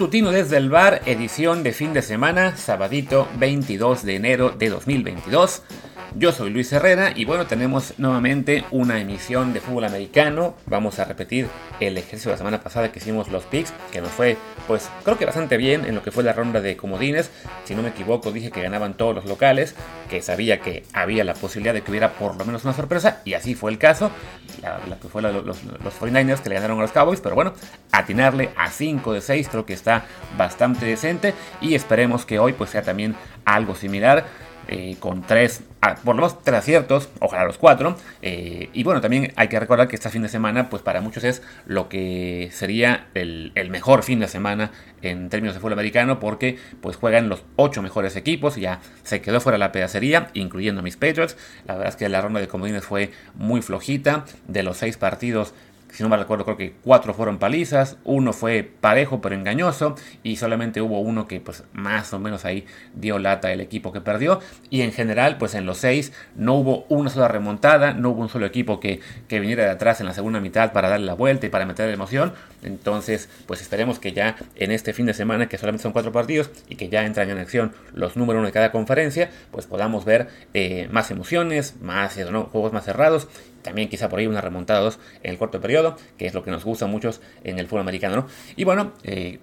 Matutino desde el bar, edición de fin de semana, sabadito 22 de enero de 2022. Yo soy Luis Herrera y bueno, tenemos nuevamente una emisión de fútbol americano. Vamos a repetir el ejercicio de la semana pasada que hicimos los picks, que nos fue, pues creo que bastante bien en lo que fue la ronda de comodines. Si no me equivoco, dije que ganaban todos los locales, que sabía que había la posibilidad de que hubiera por lo menos una sorpresa, y así fue el caso. La, que fue los, los, 49ers que le ganaron a los Cowboys, pero bueno, atinarle a 5 de 6 creo que está bastante decente y esperemos que hoy pues sea también algo similar. Eh, con tres, ah, por lo menos tres aciertos, ojalá los cuatro. Eh, y bueno, también hay que recordar que este fin de semana, pues para muchos es lo que sería el, mejor fin de semana en términos de fútbol americano, porque pues juegan los ocho mejores equipos, ya se quedó fuera la pedacería, incluyendo mis Patriots. La verdad es que la ronda de comodines fue muy flojita, de los seis partidos si no me recuerdo, creo que cuatro fueron palizas, uno fue parejo pero engañoso y solamente hubo uno que pues más o menos ahí dio lata el equipo que perdió y en general pues en los seis no hubo una sola remontada, no hubo un solo equipo que, que viniera de atrás en la segunda mitad para darle la vuelta y para meter la emoción, entonces pues esperemos que ya en este fin de semana que solamente son cuatro partidos y que ya entran en acción los números de cada conferencia, pues podamos ver eh, más emociones, más ¿no? juegos más cerrados también quizá por ahí una remontada 2 en el corto periodo, que es lo que nos gusta mucho en el fútbol americano. ¿no? Y bueno, eh,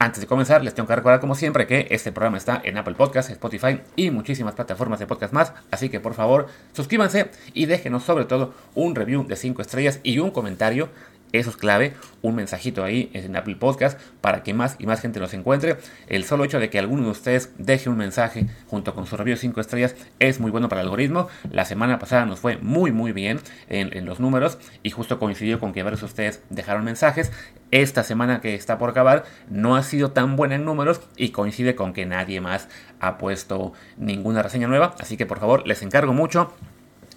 antes de comenzar, les tengo que recordar como siempre que este programa está en Apple Podcasts, Spotify y muchísimas plataformas de podcast más. Así que por favor, suscríbanse y déjenos sobre todo un review de 5 estrellas y un comentario eso es clave, un mensajito ahí en Apple Podcast para que más y más gente los encuentre. El solo hecho de que alguno de ustedes deje un mensaje junto con su review 5 estrellas es muy bueno para el algoritmo. La semana pasada nos fue muy muy bien en, los números y justo coincidió con que varios de ustedes dejaron mensajes. Esta semana que está por acabar no ha sido tan buena en números y coincide con que nadie más ha puesto ninguna reseña nueva. Así que por favor les encargo mucho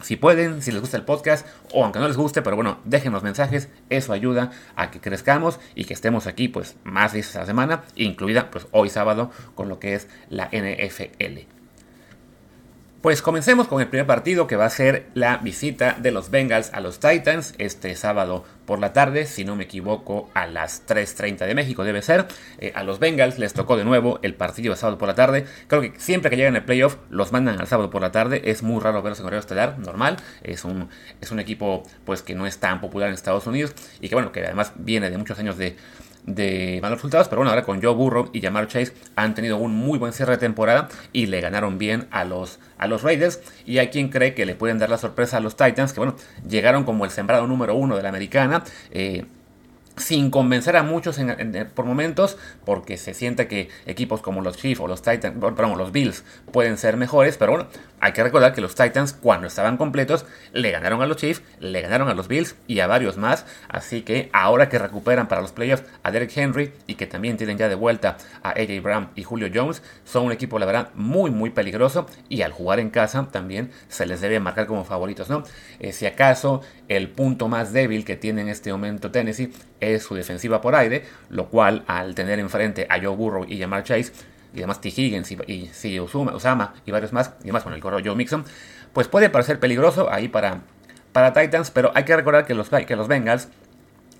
si pueden, si les gusta el podcast, o aunque no les guste, pero bueno, déjenos mensajes, eso ayuda a que crezcamos y que estemos aquí pues más veces a la semana, incluida pues hoy sábado con lo que es la NFL. Pues comencemos con el primer partido que va a ser la visita de los Bengals a los Titans este sábado por la tarde, si no me equivoco, a las 3.30 de México debe ser. Eh, a los Bengals les tocó de nuevo el partido de sábado por la tarde. Creo que siempre que llegan al playoff los mandan al sábado por la tarde. Es muy raro verlos en horario estelar, normal. Es un, es un equipo pues que no es tan popular en Estados Unidos y que bueno, que además viene de muchos años de de malos resultados, pero bueno, ahora con Joe Burrow y Jamar Chase han tenido un muy buen cierre de temporada y le ganaron bien a los, a los Raiders. Y hay quien cree que le pueden dar la sorpresa a los Titans, que bueno, llegaron como el sembrado número uno de la americana. Eh, sin convencer a muchos por momentos, porque se siente que equipos como los Chiefs o los Titans, perdón, los Bills pueden ser mejores, pero bueno, hay que recordar que los Titans cuando estaban completos le ganaron a los Chiefs, le ganaron a los Bills y a varios más, así que ahora que recuperan para los playoffs a Derek Henry y que también tienen ya de vuelta a AJ Brown y Julio Jones, son un equipo la verdad muy muy peligroso y al jugar en casa también se les debe marcar como favoritos, ¿no? Eh, si acaso el punto más débil que tiene en este momento Tennessee es su defensiva por aire, lo cual al tener enfrente a Joe Burrow y Jamar Chase, y además T. Higgins y, y Osama y varios más, y además con el corro Joe Mixon, pues puede parecer peligroso ahí para, para Titans, pero hay que recordar que los, que los Bengals,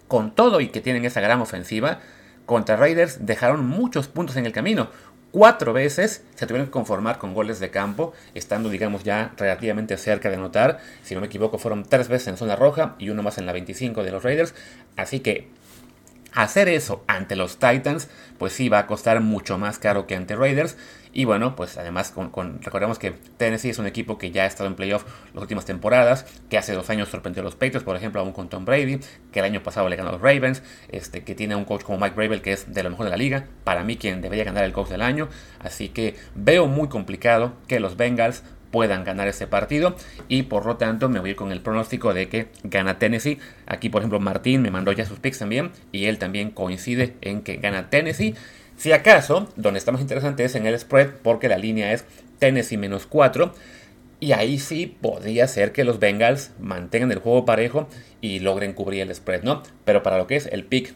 con todo y que tienen esa gran ofensiva, contra Raiders dejaron muchos puntos en el camino. Cuatro veces se tuvieron que conformar con goles de campo, estando, digamos, ya relativamente cerca de anotar. Si no me equivoco, fueron tres veces en zona roja y uno más en la 25 de los Raiders. Así que hacer eso ante los Titans, pues sí va a costar mucho más caro que ante Raiders. Y bueno, pues además con, recordemos que Tennessee es un equipo que ya ha estado en playoff las últimas temporadas, que hace dos años sorprendió a los Patriots, por ejemplo, aún con Tom Brady, que el año pasado le ganó a los Ravens, este, que tiene un coach como Mike Bravel, que es de lo mejor de la liga, para mí quien debería ganar el coach del año, así que veo muy complicado que los Bengals puedan ganar este partido y por lo tanto me voy con el pronóstico de que gana Tennessee. Aquí por ejemplo Martín me mandó ya sus picks también y él también coincide en que gana Tennessee. Si acaso, donde está más interesante es en el spread, porque la línea es Tennessee menos 4. Y ahí sí podría ser que los Bengals mantengan el juego parejo y logren cubrir el spread, ¿no? Pero para lo que es el pick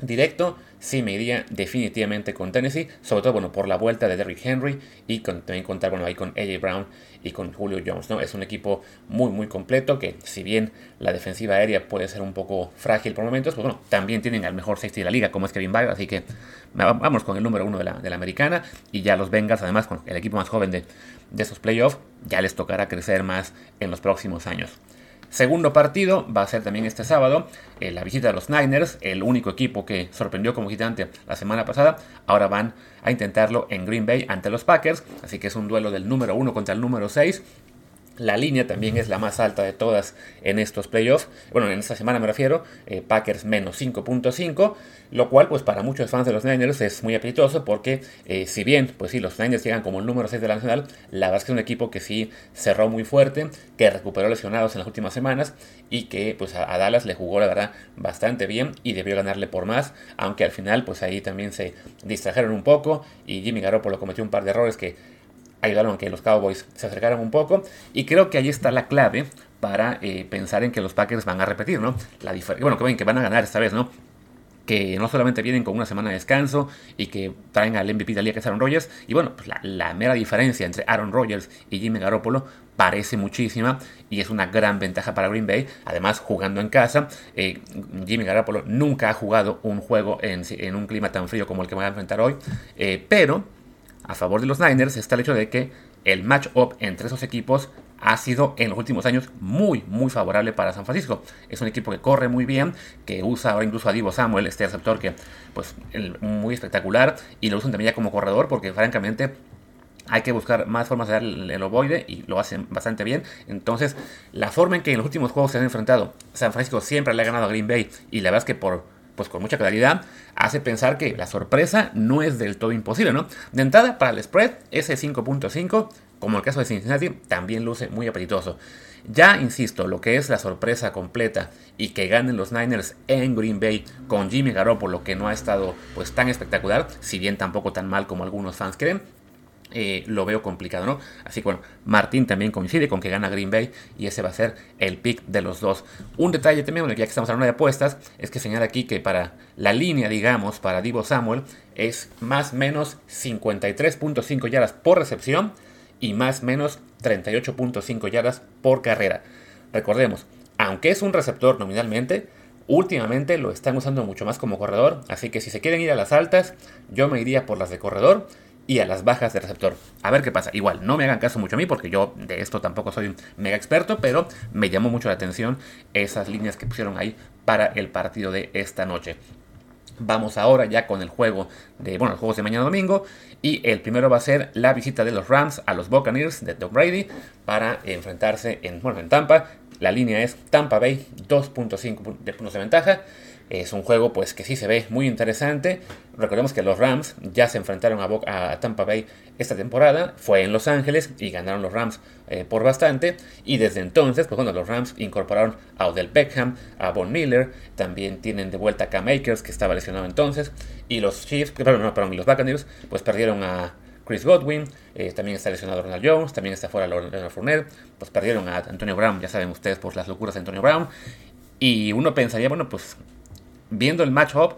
directo, sí me iría definitivamente con Tennessee, sobre todo bueno, por la vuelta de Derrick Henry y también contar bueno, ahí con AJ Brown y con Julio Jones. ¿no? Es un equipo muy muy completo que si bien la defensiva aérea puede ser un poco frágil por momentos, pues bueno, también tienen al mejor safety de la liga como es Kevin Byard, así que vamos con el número uno de la, de la americana y ya los Bengals además con el equipo más joven de, de esos playoffs ya les tocará crecer más en los próximos años. Segundo partido va a ser también este sábado, eh, la visita de los Niners, el único equipo que sorprendió como visitante la semana pasada. Ahora van a intentarlo en Green Bay ante los Packers, así que es un duelo del número 1 contra el número 6. La línea también es la más alta de todas en estos playoffs. Bueno, en esta semana me refiero, eh, Packers menos 5.5, lo cual pues para muchos fans de los Niners es muy apetitoso porque eh, si bien pues sí, los Niners llegan como el número 6 de la nacional, la verdad es que es un equipo que sí cerró muy fuerte, que recuperó lesionados en las últimas semanas y que pues a, Dallas le jugó la verdad bastante bien y debió ganarle por más, aunque al final pues ahí también se distrajeron un poco y Jimmy Garoppolo cometió un par de errores que ayudaron a que los Cowboys se acercaran un poco. Y creo que ahí está la clave para eh, pensar en que los Packers van a repetir, ¿no? La bueno, que ven que van a ganar esta vez, ¿no? que no solamente vienen con una semana de descanso y que traen al MVP de la que es Aaron Rodgers. Y bueno, pues la, mera diferencia entre Aaron Rodgers y Jimmy Garoppolo parece muchísima y es una gran ventaja para Green Bay. Además, jugando en casa, eh, Jimmy Garoppolo nunca ha jugado un juego en, un clima tan frío como el que va a enfrentar hoy. Eh, pero a favor de los Niners está el hecho de que el match-up entre esos equipos ha sido en los últimos años muy, muy favorable para San Francisco. Es un equipo que corre muy bien, que usa ahora incluso a Divo Samuel, este receptor que, pues, muy espectacular, y lo usan también ya como corredor, porque francamente hay que buscar más formas de dar el, ovoide y lo hacen bastante bien. Entonces, la forma en que en los últimos juegos se han enfrentado, San Francisco siempre le ha ganado a Green Bay, y la verdad es que por pues con mucha claridad, hace pensar que la sorpresa no es del todo imposible, ¿no? De entrada, para el spread, ese 5.5, como el caso de Cincinnati, también luce muy apetitoso. Ya, insisto, lo que es la sorpresa completa y que ganen los Niners en Green Bay con Jimmy Garoppolo, que no ha estado pues tan espectacular, si bien tampoco tan mal como algunos fans creen, eh, lo veo complicado, ¿no? Así que bueno, Martín también coincide con que gana Green Bay y ese va a ser el pick de los dos. Un detalle también, ya que estamos hablando de apuestas, es que señala aquí que para la línea, digamos, para Divo Samuel es más menos 53.5 yardas por recepción y más menos 38.5 yardas por carrera. Recordemos, aunque es un receptor nominalmente, últimamente lo están usando mucho más como corredor, así que si se quieren ir a las altas, yo me iría por las de corredor y a las bajas de receptor. A ver qué pasa. Igual, no me hagan caso mucho a mí porque yo de esto tampoco soy un mega experto, pero me llamó mucho la atención esas líneas que pusieron ahí para el partido de esta noche. Vamos ahora ya con el juego de, bueno, los juegos de mañana domingo. Y el primero va a ser la visita de los Rams a los Buccaneers de Tom Brady para enfrentarse en, bueno, en Tampa. La línea es Tampa Bay, 2.5 de puntos de ventaja. Es un juego pues que sí se ve muy interesante. Recordemos que los Rams ya se enfrentaron a, Tampa Bay esta temporada. Fue en Los Ángeles y ganaron los Rams eh, por bastante. Y desde entonces, pues bueno, los Rams incorporaron a Odell Beckham, a Von Miller. También tienen de vuelta a Cam Akers, que estaba lesionado entonces. Y los Chiefs, perdón, no, perdón, los Buccaneers, pues perdieron a Chris Godwin, eh, también está lesionado Ronald Jones, también está fuera Leonard Fournette, pues perdieron a Antonio Brown, ya saben ustedes por las locuras de Antonio Brown, y uno pensaría, bueno, pues viendo el matchup,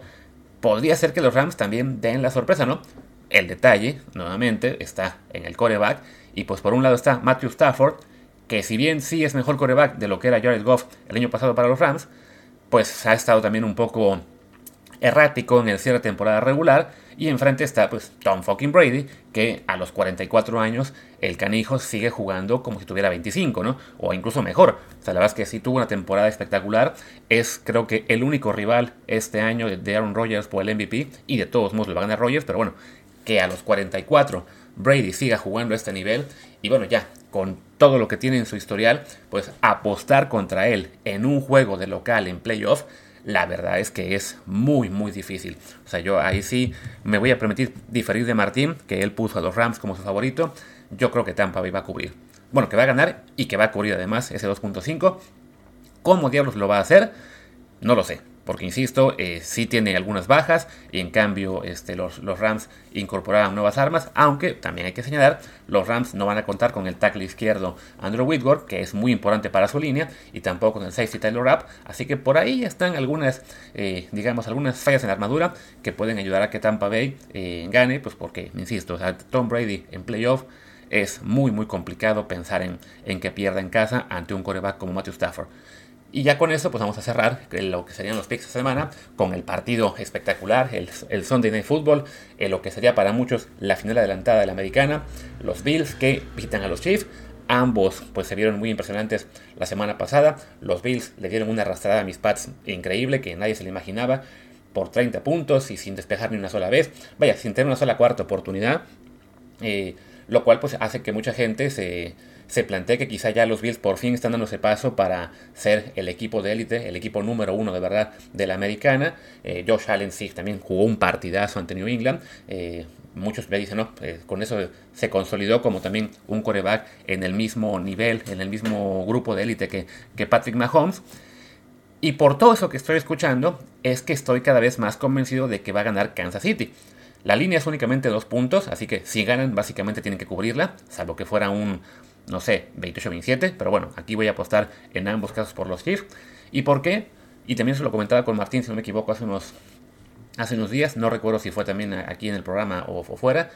podría ser que los Rams también den la sorpresa, ¿no? El detalle, nuevamente, está en el coreback. Y pues por un lado está Matthew Stafford, que si bien sí es mejor coreback de lo que era Jared Goff el año pasado para los Rams, pues ha estado también un poco errático en el cierre de temporada regular. Y enfrente está pues Tom fucking Brady, que a los 44 años el canijo sigue jugando como si tuviera 25, ¿no? O incluso mejor. O sea, la verdad es que sí tuvo una temporada espectacular. Es creo que el único rival este año de Aaron Rodgers por el MVP. Y de todos modos lo va a ganar Rodgers, pero bueno, que a los 44 Brady siga jugando a este nivel. Y bueno, ya, con todo lo que tiene en su historial, pues apostar contra él en un juego de local en playoff la verdad es que es muy, muy difícil. O sea, yo ahí sí me voy a permitir diferir de Martín, que él puso a los Rams como su favorito. Yo creo que Tampa Bay va a cubrir. Bueno, que va a ganar y que va a cubrir además ese 2.5. ¿Cómo diablos lo va a hacer? No lo sé. Porque insisto, eh, sí tiene algunas bajas y en cambio este, los, Rams incorporaron nuevas armas, aunque también hay que señalar, los Rams no van a contar con el tackle izquierdo Andrew Whitworth, que es muy importante para su línea, y tampoco con el safety Taylor Rapp, así que por ahí están algunas, eh, digamos, algunas fallas en la armadura que pueden ayudar a que Tampa Bay eh, gane, pues porque, insisto, Tom Brady en playoff es muy muy complicado pensar en, en que pierda en casa ante un coreback como Matthew Stafford. Y ya con eso, pues vamos a cerrar lo que serían los picks de semana con el partido espectacular, el, el Sunday Night Football, en lo que sería para muchos la final adelantada de la americana, los Bills que visitan a los Chiefs. Ambos pues se vieron muy impresionantes la semana pasada. Los Bills le dieron una arrastrada a mis Pats increíble que nadie se le imaginaba por 30 puntos y sin despejar ni una sola vez. Vaya, sin tener una sola cuarta oportunidad. Eh, lo cual pues hace que mucha gente se, se plantea que quizá ya los Bills por fin están dando ese paso para ser el equipo de élite, el equipo número uno de verdad de la americana. Eh, Josh Allen sí también jugó un partidazo ante New England. Eh, muchos me dicen, no, eh, con eso se consolidó como también un coreback en el mismo nivel, en el mismo grupo de élite que, que Patrick Mahomes. Y por todo eso que estoy escuchando, es que estoy cada vez más convencido de que va a ganar Kansas City. La línea es únicamente dos puntos, así que si ganan, básicamente tienen que cubrirla, salvo que fuera un, no sé, 28-27, pero bueno, aquí voy a apostar en ambos casos por los Chiefs. ¿Y por qué? Y también se lo comentaba con Martín, si no me equivoco, hace unos, hace unos días, no recuerdo si fue también aquí en el programa o, fuera,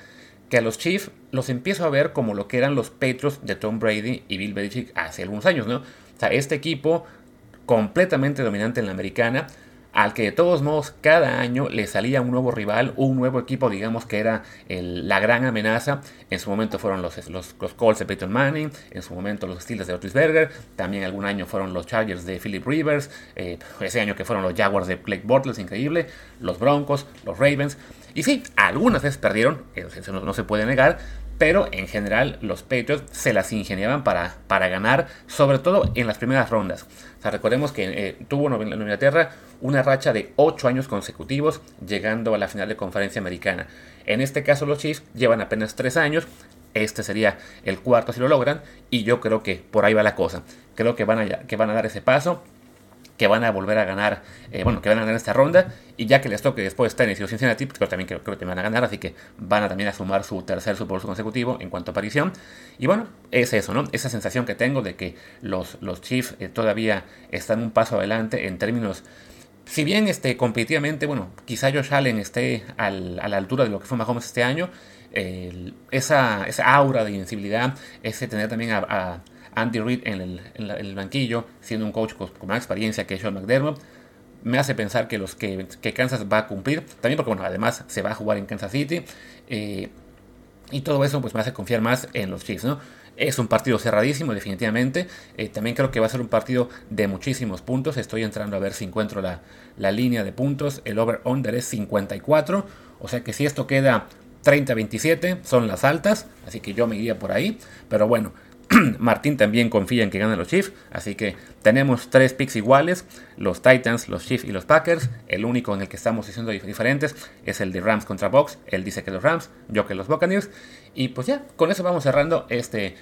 que a los Chiefs los empiezo a ver como lo que eran los Patriots de Tom Brady y Bill Belichick hace algunos años, ¿no? O sea, este equipo completamente dominante en la americana, al que de todos modos cada año le salía un nuevo rival, un nuevo equipo, digamos que era la gran amenaza. En su momento fueron los, los, Colts de Peyton Manning, en su momento los Steelers de Otis Berger, también algún año fueron los Chargers de Philip Rivers, eh, ese año que fueron los Jaguars de Blake Bortles, increíble, los Broncos, los Ravens. Y sí, algunas veces perdieron, eso no se puede negar, pero en general los Patriots se las ingeniaban para, para ganar, sobre todo en las primeras rondas. Recordemos que eh, tuvo en Inglaterra una racha de 8 años consecutivos llegando a la final de conferencia americana. En este caso los Chiefs llevan apenas 3 años, este sería el cuarto si lo logran, y yo creo que por ahí va la cosa. Creo que van a, que van a dar ese paso que van a volver a ganar, eh, bueno, que van a ganar esta ronda, y ya que les toque después Tennessee o Cincinnati, pues creo, también creo, que van a ganar, así que van a también a sumar su tercer Super Bowl consecutivo en cuanto a aparición. Y bueno, es eso, ¿no? Esa sensación que tengo de que los, los Chiefs eh, todavía están un paso adelante en términos si bien este, competitivamente, bueno, quizá Josh Allen esté a la altura de lo que fue Mahomes este año, esa, esa, aura de invencibilidad, ese tener también a Andy Reid en el, banquillo, siendo un coach con, más experiencia que Sean McDermott, me hace pensar que los que, Kansas va a cumplir, también porque bueno, además se va a jugar en Kansas City, eh, y todo eso pues me hace confiar más en los Chiefs, ¿no? Es un partido cerradísimo, definitivamente. Eh, también creo que va a ser un partido de muchísimos puntos. Estoy entrando a ver si encuentro la, la línea de puntos. El over-under es 54. O sea que si esto queda 30-27, son las altas. Así que yo me iría por ahí. Pero bueno, Martín también confía en que ganen los Chiefs, así que tenemos tres picks iguales, los Titans, los Chiefs y los Packers. El único en el que estamos diciendo diferentes es el de Rams contra Box. Él dice que los Rams, yo que los Buccaneers. Y pues ya, con eso vamos cerrando este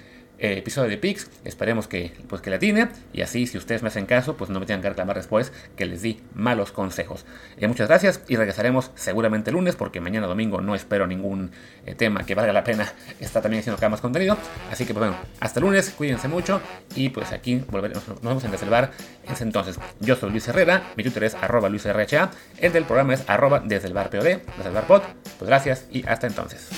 eh, episodio de Pix. Esperemos que, pues, que la tiene. Y así, si ustedes me hacen caso, pues no me tengan que reclamar después que les di malos consejos. Eh, muchas gracias y regresaremos seguramente el lunes porque mañana domingo no espero ningún eh, tema que valga la pena. Está también haciendo cada más contenido. Así que pues bueno, hasta lunes, cuídense mucho y pues aquí volveremos, nos vemos en Desde ese entonces. Yo soy Luis Herrera, mi Twitter es arroba luisrha, el del programa es arroba desde el bar desde el bar. Pues gracias y hasta entonces.